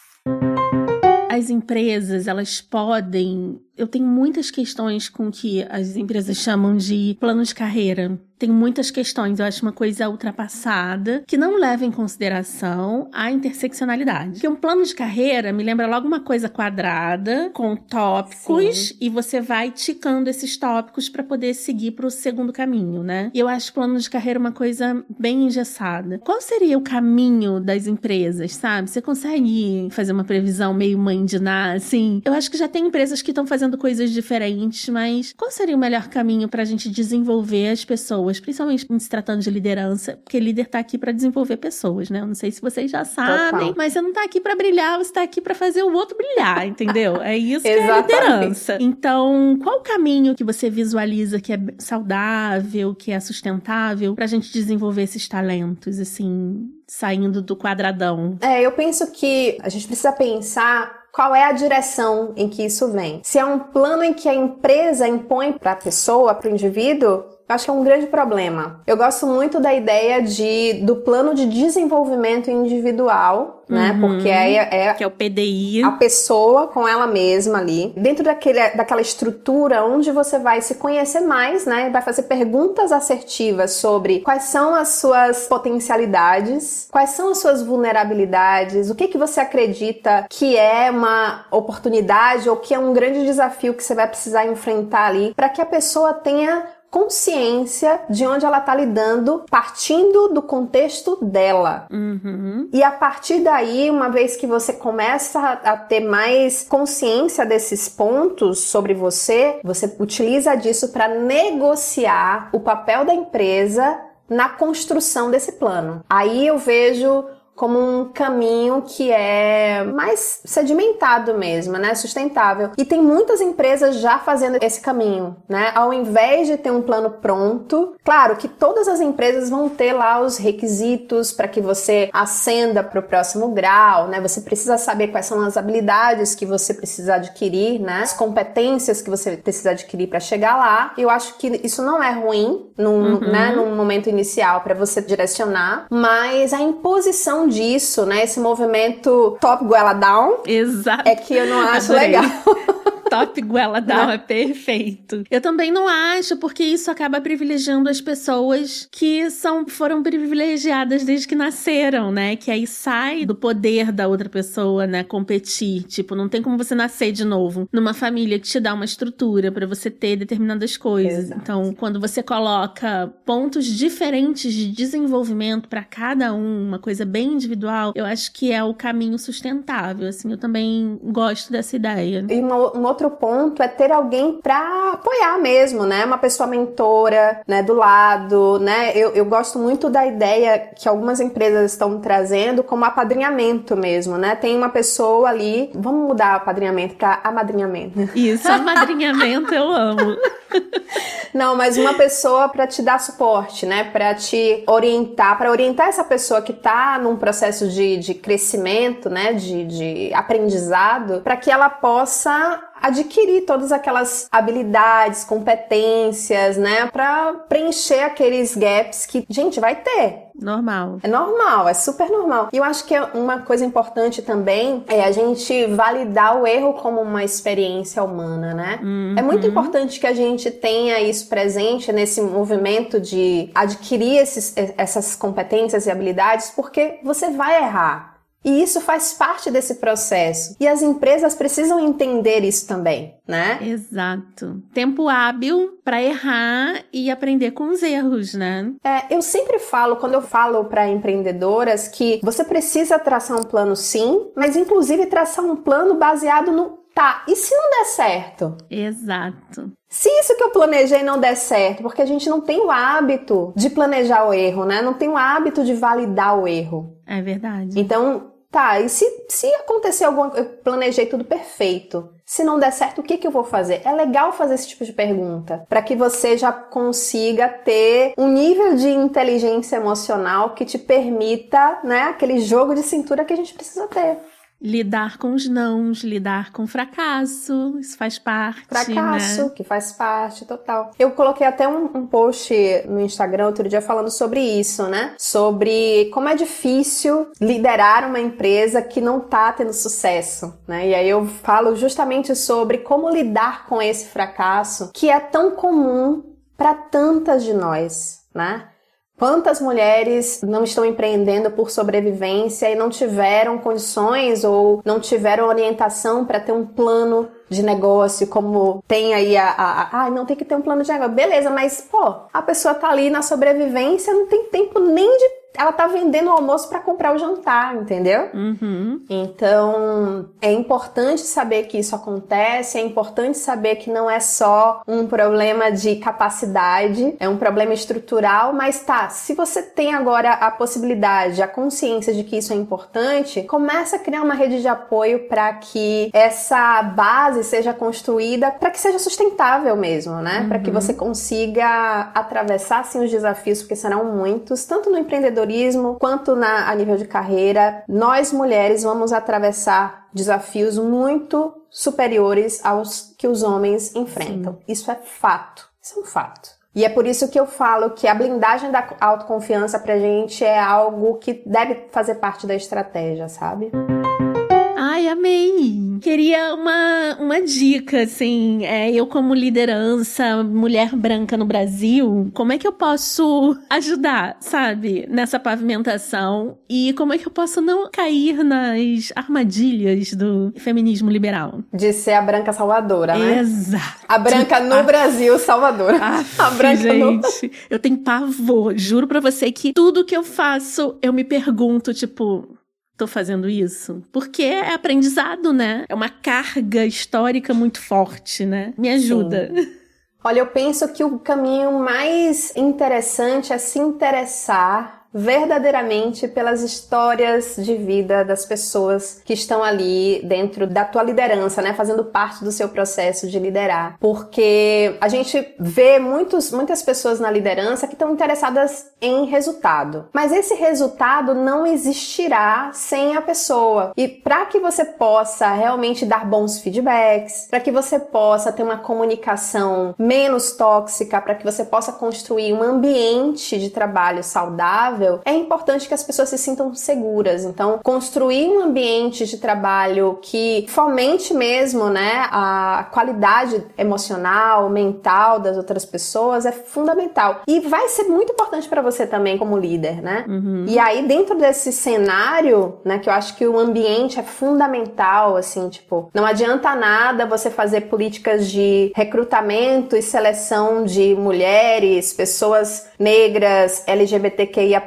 As empresas, elas podem. Eu tenho muitas questões com que as empresas chamam de plano de carreira tem muitas questões, eu acho uma coisa ultrapassada, que não leva em consideração a interseccionalidade. Porque um plano de carreira me lembra logo uma coisa quadrada, com tópicos, Sim. e você vai ticando esses tópicos para poder seguir para o segundo caminho, né? E eu acho plano de carreira uma coisa bem engessada. Qual seria o caminho das empresas, sabe? Você consegue fazer uma previsão meio mãe de nada, assim? Eu acho que já tem empresas que estão fazendo coisas diferentes, mas qual seria o melhor caminho para a gente desenvolver as pessoas? principalmente se tratando de liderança, porque líder tá aqui para desenvolver pessoas, né? Eu não sei se vocês já sabem, Total. mas você não tá aqui para brilhar, você tá aqui para fazer o outro brilhar, entendeu? É isso que é liderança. Então, qual o caminho que você visualiza que é saudável, que é sustentável pra gente desenvolver esses talentos, assim, saindo do quadradão? É, eu penso que a gente precisa pensar qual é a direção em que isso vem. Se é um plano em que a empresa impõe para a pessoa, para o indivíduo, acho que é um grande problema. Eu gosto muito da ideia de do plano de desenvolvimento individual, né? Uhum, Porque é, é que é o PDI. A pessoa com ela mesma ali, dentro daquele, daquela estrutura onde você vai se conhecer mais, né? Vai fazer perguntas assertivas sobre quais são as suas potencialidades, quais são as suas vulnerabilidades, o que que você acredita que é uma oportunidade ou que é um grande desafio que você vai precisar enfrentar ali, para que a pessoa tenha consciência de onde ela está lidando, partindo do contexto dela. Uhum. E a partir daí, uma vez que você começa a ter mais consciência desses pontos sobre você, você utiliza disso para negociar o papel da empresa na construção desse plano. Aí eu vejo como um caminho que é mais sedimentado mesmo, né? Sustentável. E tem muitas empresas já fazendo esse caminho, né? Ao invés de ter um plano pronto, claro que todas as empresas vão ter lá os requisitos para que você ascenda para o próximo grau, né? Você precisa saber quais são as habilidades que você precisa adquirir, né? As competências que você precisa adquirir para chegar lá. Eu acho que isso não é ruim num, uhum. né, num momento inicial para você direcionar, mas a imposição disso, né? Esse movimento top goela down. Exato. É que eu não acho Adorei. legal. Top goela down é perfeito. Eu também não acho, porque isso acaba privilegiando as pessoas que são foram privilegiadas desde que nasceram, né? Que aí sai do poder da outra pessoa, né? Competir. Tipo, não tem como você nascer de novo numa família que te dá uma estrutura para você ter determinadas coisas. Exato. Então, quando você coloca pontos diferentes de desenvolvimento para cada um, uma coisa bem individual, eu acho que é o caminho sustentável. Assim, eu também gosto dessa ideia. E uma, um outro ponto é ter alguém para apoiar mesmo, né? Uma pessoa mentora, né? Do lado, né? Eu, eu gosto muito da ideia que algumas empresas estão trazendo como apadrinhamento mesmo, né? Tem uma pessoa ali, vamos mudar apadrinhamento para amadrinhamento. Isso, amadrinhamento eu amo. Não, mas uma pessoa para te dar suporte, né? Para te orientar, para orientar essa pessoa que tá num processo de, de crescimento, né? De, de aprendizado, para que ela possa adquirir todas aquelas habilidades, competências, né, para preencher aqueles gaps que, gente, vai ter. Normal. É normal, é super normal. E eu acho que uma coisa importante também é a gente validar o erro como uma experiência humana, né? Uhum. É muito importante que a gente tenha isso presente nesse movimento de adquirir esses, essas competências e habilidades, porque você vai errar. E isso faz parte desse processo. E as empresas precisam entender isso também, né? Exato. Tempo hábil para errar e aprender com os erros, né? É, eu sempre falo, quando eu falo para empreendedoras, que você precisa traçar um plano sim, mas inclusive traçar um plano baseado no tá, e se não der certo? Exato. Se isso que eu planejei não der certo, porque a gente não tem o hábito de planejar o erro, né? Não tem o hábito de validar o erro. É verdade. Então, tá, e se, se acontecer alguma eu planejei tudo perfeito. Se não der certo, o que, que eu vou fazer? É legal fazer esse tipo de pergunta, para que você já consiga ter um nível de inteligência emocional que te permita, né, aquele jogo de cintura que a gente precisa ter lidar com os nãos, lidar com fracasso, isso faz parte. Fracasso, né? que faz parte, total. Eu coloquei até um, um, post no Instagram outro dia falando sobre isso, né? Sobre como é difícil liderar uma empresa que não tá tendo sucesso, né? E aí eu falo justamente sobre como lidar com esse fracasso que é tão comum para tantas de nós, né? Quantas mulheres não estão empreendendo por sobrevivência e não tiveram condições ou não tiveram orientação para ter um plano de negócio, como tem aí a, a, a, não tem que ter um plano de negócio. Beleza, mas pô, a pessoa tá ali na sobrevivência, não tem tempo nem de ela tá vendendo o almoço para comprar o jantar, entendeu? Uhum. Então é importante saber que isso acontece, é importante saber que não é só um problema de capacidade, é um problema estrutural, mas tá, se você tem agora a possibilidade, a consciência de que isso é importante, começa a criar uma rede de apoio para que essa base seja construída, para que seja sustentável mesmo, né? Uhum. Para que você consiga atravessar sim os desafios, porque serão muitos, tanto no empreendedorismo empreendedorismo quanto na, a nível de carreira, nós mulheres vamos atravessar desafios muito superiores aos que os homens enfrentam. Sim. Isso é fato. Isso é um fato. E é por isso que eu falo que a blindagem da autoconfiança pra gente é algo que deve fazer parte da estratégia, sabe? Ai, amei! Queria uma, uma dica, assim, é, eu como liderança, mulher branca no Brasil, como é que eu posso ajudar, sabe, nessa pavimentação e como é que eu posso não cair nas armadilhas do feminismo liberal? De ser a branca salvadora, né? Exato. A branca no Brasil salvadora. a branca gente, no... eu tenho pavor, juro pra você que tudo que eu faço, eu me pergunto, tipo, tô fazendo isso? Porque é aprendizado, né? É uma carga histórica muito forte, né? Me ajuda. Sim. Olha, eu penso que o caminho mais interessante é se interessar verdadeiramente pelas histórias de vida das pessoas que estão ali dentro da tua liderança, né, fazendo parte do seu processo de liderar. Porque a gente vê muitos, muitas pessoas na liderança que estão interessadas em resultado, mas esse resultado não existirá sem a pessoa. E para que você possa realmente dar bons feedbacks, para que você possa ter uma comunicação menos tóxica, para que você possa construir um ambiente de trabalho saudável saudável, é importante que as pessoas se sintam seguras. Então, construir um ambiente de trabalho que fomente mesmo, né, a qualidade emocional, mental das outras pessoas é fundamental. E vai ser muito importante para você também como líder, né? Uhum. E aí, dentro desse cenário, né, que eu acho que o ambiente é fundamental, assim, tipo, não adianta nada você fazer políticas de recrutamento e seleção de mulheres, pessoas negras, LGBTQIA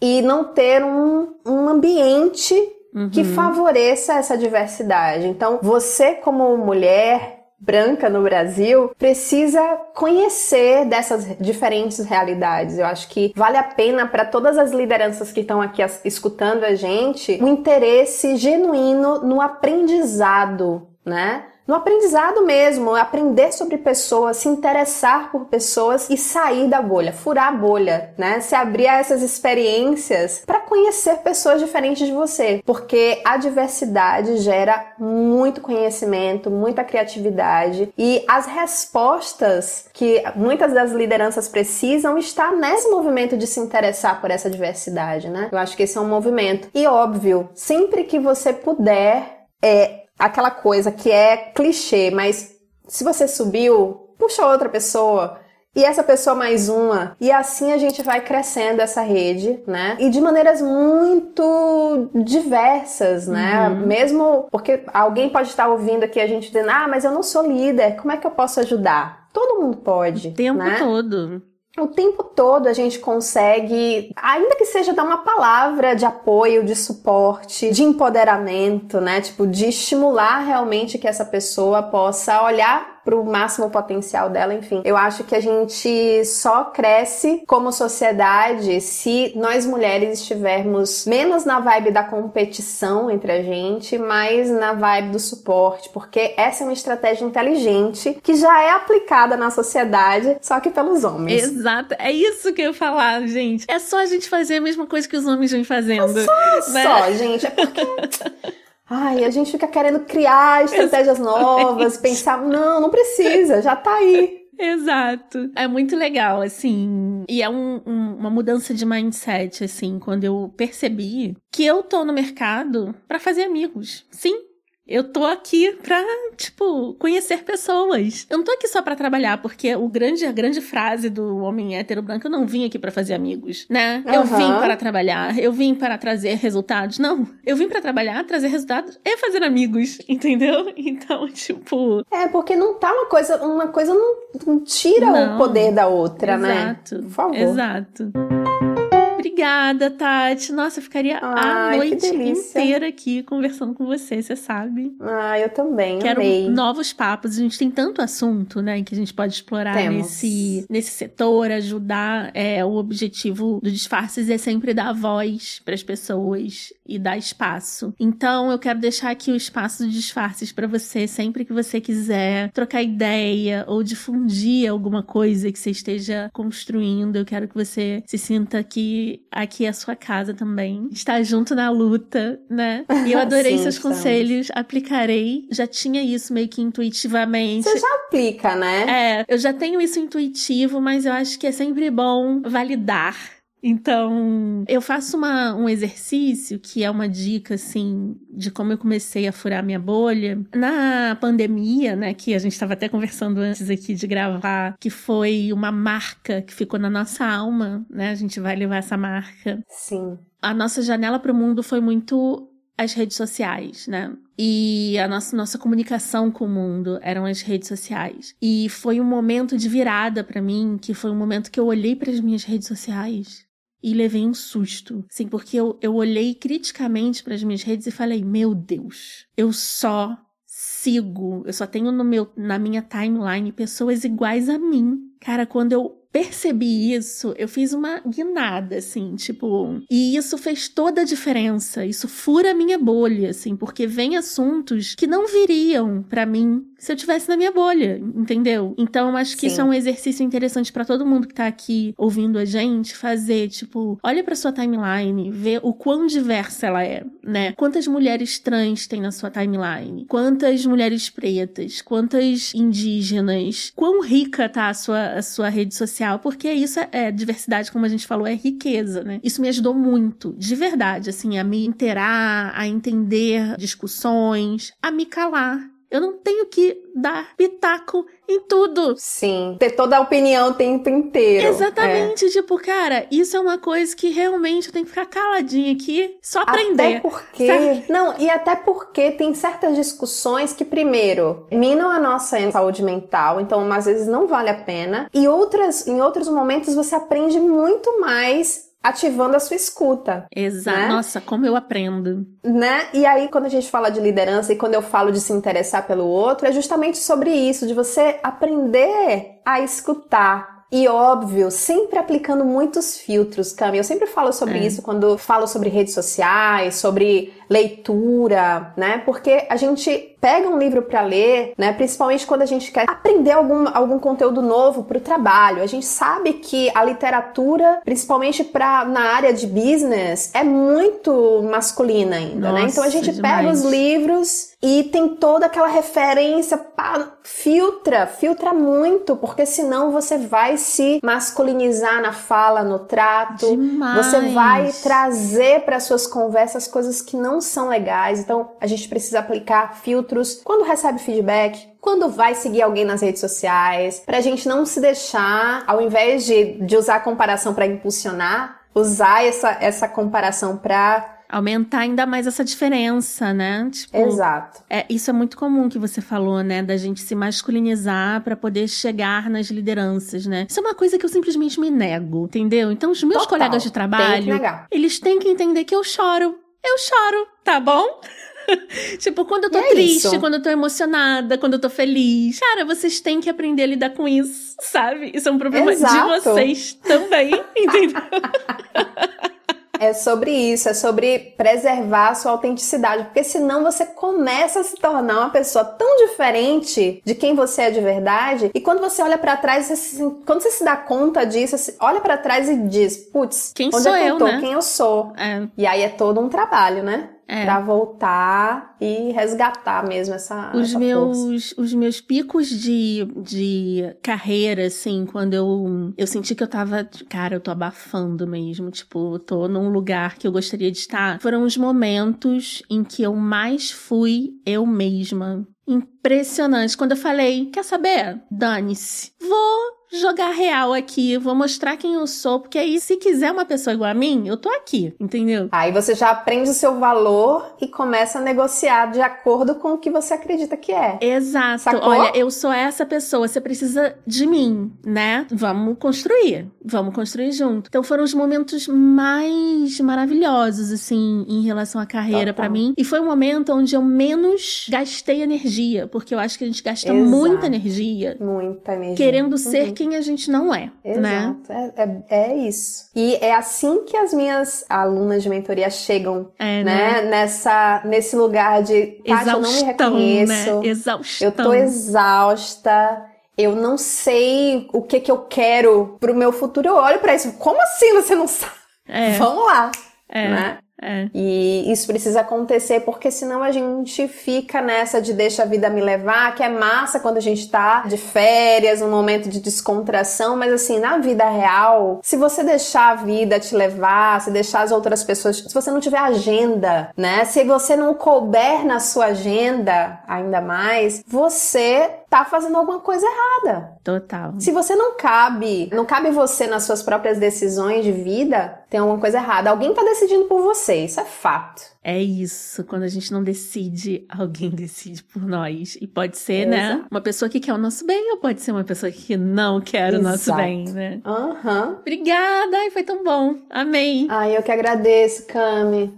e não ter um, um ambiente uhum. que favoreça essa diversidade. Então, você como mulher branca no Brasil precisa conhecer dessas diferentes realidades. Eu acho que vale a pena para todas as lideranças que estão aqui escutando a gente um interesse genuíno no aprendizado, né? No aprendizado mesmo, aprender sobre pessoas, se interessar por pessoas e sair da bolha, furar a bolha, né? Se abrir a essas experiências para conhecer pessoas diferentes de você, porque a diversidade gera muito conhecimento, muita criatividade e as respostas que muitas das lideranças precisam está nesse movimento de se interessar por essa diversidade, né? Eu acho que esse é um movimento. E óbvio, sempre que você puder, é, aquela coisa que é clichê, mas se você subiu, puxa outra pessoa. E essa pessoa mais uma. E assim a gente vai crescendo essa rede, né? E de maneiras muito diversas, né? Uhum. Mesmo porque alguém pode estar ouvindo aqui a gente dizendo: ah, mas eu não sou líder, como é que eu posso ajudar? Todo mundo pode. O tempo né? todo o tempo todo a gente consegue, ainda que seja dar uma palavra de apoio, de suporte, de empoderamento, né? Tipo, de estimular realmente que essa pessoa possa olhar para o máximo potencial dela, enfim. Eu acho que a gente só cresce como sociedade se nós mulheres estivermos menos na vibe da competição entre a gente, mais na vibe do suporte, porque essa é uma estratégia inteligente que já é aplicada na sociedade, só que pelos homens. Exato, é isso que eu ia falar, gente. É só a gente fazer a mesma coisa que os homens vêm fazendo. É só, né? só, gente, é porque Ai, a gente fica querendo criar estratégias novas, pensar, não, não precisa, já tá aí. Exato. É muito legal, assim. E é um, um, uma mudança de mindset, assim, quando eu percebi que eu tô no mercado para fazer amigos. Sim, eu tô aqui pra, tipo, conhecer pessoas. Eu não tô aqui só para trabalhar, porque o grande, a grande frase do homem hétero branco, eu não vim aqui para fazer amigos, né? Uhum. Eu vim para trabalhar, eu vim para trazer resultados. Não, eu vim para trabalhar, trazer resultados e fazer amigos, entendeu? Então, tipo... É, porque não tá uma coisa, uma coisa não, não tira não. o poder da outra, Exato. né? Exato. Por favor. Exato. Obrigada, Tati. Nossa, eu ficaria Ai, a noite inteira aqui conversando com você, você sabe. Ah, eu também. Quero amei. novos papos. A gente tem tanto assunto, né, que a gente pode explorar nesse, nesse setor, ajudar. É, o objetivo do Disfarces é sempre dar voz para as pessoas e dar espaço. Então, eu quero deixar aqui o espaço do Disfarces para você sempre que você quiser trocar ideia ou difundir alguma coisa que você esteja construindo. Eu quero que você se sinta aqui aqui é a sua casa também. Está junto na luta, né? E eu adorei Sim, seus estamos. conselhos, aplicarei. Já tinha isso meio que intuitivamente. Você já aplica, né? É, eu já tenho isso intuitivo, mas eu acho que é sempre bom validar então, eu faço uma, um exercício que é uma dica, assim, de como eu comecei a furar minha bolha. Na pandemia, né, que a gente estava até conversando antes aqui de gravar, que foi uma marca que ficou na nossa alma, né? A gente vai levar essa marca. Sim. A nossa janela para o mundo foi muito as redes sociais, né? E a nossa, nossa comunicação com o mundo eram as redes sociais. E foi um momento de virada para mim, que foi um momento que eu olhei para as minhas redes sociais e levei um susto. Sim, porque eu, eu olhei criticamente para as minhas redes e falei: Meu Deus, eu só sigo, eu só tenho no meu, na minha timeline pessoas iguais a mim. Cara, quando eu percebi isso, eu fiz uma guinada, assim, tipo. E isso fez toda a diferença. Isso fura a minha bolha, assim, porque vem assuntos que não viriam para mim se eu tivesse na minha bolha, entendeu? Então, acho que Sim. isso é um exercício interessante para todo mundo que tá aqui ouvindo a gente fazer, tipo, olha para sua timeline, vê o quão diversa ela é, né? Quantas mulheres trans tem na sua timeline? Quantas mulheres pretas? Quantas indígenas? Quão rica tá a sua, a sua rede social? Porque isso é, é diversidade, como a gente falou, é riqueza, né? Isso me ajudou muito, de verdade, assim, a me interar, a entender discussões, a me calar eu não tenho que dar pitaco em tudo. Sim. Ter toda a opinião o tempo inteiro. Exatamente. É. Tipo, cara, isso é uma coisa que realmente eu tenho que ficar caladinha aqui, só aprender. Até porque. Sabe? Não, e até porque tem certas discussões que, primeiro, minam a nossa saúde mental, então às vezes não vale a pena. E outras, em outros momentos você aprende muito mais ativando a sua escuta. Exato. Né? Nossa, como eu aprendo. Né? E aí, quando a gente fala de liderança e quando eu falo de se interessar pelo outro, é justamente sobre isso, de você aprender a escutar, e óbvio, sempre aplicando muitos filtros, Cami. Eu sempre falo sobre é. isso quando falo sobre redes sociais, sobre leitura, né? Porque a gente pega um livro para ler, né? Principalmente quando a gente quer aprender algum, algum conteúdo novo para o trabalho. A gente sabe que a literatura, principalmente para na área de business, é muito masculina ainda, Nossa, né? Então a gente demais. pega os livros e tem toda aquela referência, pá, filtra, filtra muito, porque senão você vai se masculinizar na fala, no trato. Demais. Você vai trazer para suas conversas coisas que não são legais. Então a gente precisa aplicar filtros quando recebe feedback, quando vai seguir alguém nas redes sociais, pra gente não se deixar, ao invés de, de usar a comparação para impulsionar, usar essa, essa comparação para aumentar ainda mais essa diferença, né? Tipo, Exato. É, isso é muito comum que você falou, né? Da gente se masculinizar para poder chegar nas lideranças, né? Isso é uma coisa que eu simplesmente me nego, entendeu? Então, os meus Total. colegas de trabalho, eles têm que entender que eu choro. Eu choro, tá bom? tipo, quando eu tô é triste, isso. quando eu tô emocionada, quando eu tô feliz. Cara, vocês têm que aprender a lidar com isso, sabe? Isso é um problema Exato. de vocês também, entendeu? É sobre isso, é sobre preservar a sua autenticidade, porque senão você começa a se tornar uma pessoa tão diferente de quem você é de verdade, e quando você olha para trás, você, quando você se dá conta disso, você olha para trás e diz, putz, quem onde sou é eu, eu tô? Né? Quem eu sou? É. E aí é todo um trabalho, né? É. Pra voltar e resgatar mesmo essa. Os essa meus os meus picos de, de carreira, assim, quando eu, eu senti que eu tava. Cara, eu tô abafando mesmo. Tipo, tô num lugar que eu gostaria de estar. Foram os momentos em que eu mais fui eu mesma. Impressionante. Quando eu falei, quer saber? Dane-se. Vou jogar real aqui, vou mostrar quem eu sou, porque aí se quiser uma pessoa igual a mim, eu tô aqui, entendeu? Aí você já aprende o seu valor e começa a negociar de acordo com o que você acredita que é. Exato. Sacou? Olha, eu sou essa pessoa, você precisa de mim, né? Vamos construir, vamos construir junto. Então foram os momentos mais maravilhosos assim em relação à carreira para mim, e foi um momento onde eu menos gastei energia, porque eu acho que a gente gasta Exato. muita energia. Muita energia. Querendo uhum. ser quem a gente não é, né? Exato. né? É, é, é, isso. E é assim que as minhas alunas de mentoria chegam, é, né? né? Nessa, nesse lugar de, Tati, eu não me reconheço. Né? Exaustão. Eu tô exausta eu não sei o que que eu quero pro meu futuro. Eu olho para isso, como assim você não sabe? É. Vamos lá, é. né? É. E isso precisa acontecer porque senão a gente fica nessa de deixa a vida me levar, que é massa quando a gente tá de férias, um momento de descontração, mas assim, na vida real, se você deixar a vida te levar, se deixar as outras pessoas, se você não tiver agenda, né? Se você não couber na sua agenda ainda mais, você tá fazendo alguma coisa errada. Total. Se você não cabe, não cabe você nas suas próprias decisões de vida, tem alguma coisa errada. Alguém tá decidindo por você, isso é fato. É isso, quando a gente não decide, alguém decide por nós. E pode ser, né, Exato. né, uma pessoa que quer o nosso bem ou pode ser uma pessoa que não quer Exato. o nosso bem, né? Aham. Uhum. Obrigada, ai, foi tão bom. Amei. Ai, eu que agradeço, Cami.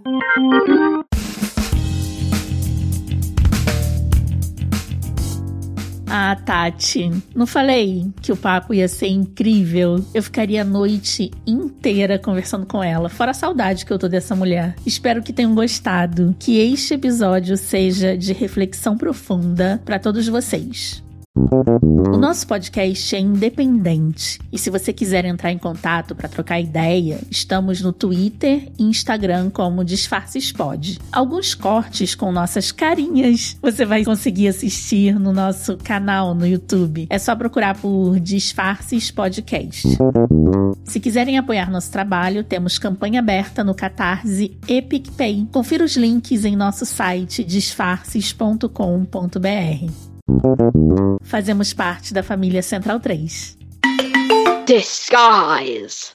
Ah, Tati, não falei que o papo ia ser incrível? Eu ficaria a noite inteira conversando com ela, fora a saudade que eu tô dessa mulher. Espero que tenham gostado, que este episódio seja de reflexão profunda para todos vocês. O nosso podcast é independente e se você quiser entrar em contato para trocar ideia, estamos no Twitter e Instagram como Disfarces Pod. Alguns cortes com nossas carinhas você vai conseguir assistir no nosso canal no YouTube. É só procurar por Disfarces Podcast. Se quiserem apoiar nosso trabalho, temos campanha aberta no Catarse e PicPay. Confira os links em nosso site disfarces.com.br. Fazemos parte da família Central 3. Disguise.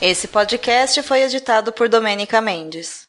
Esse podcast foi editado por Domênica Mendes.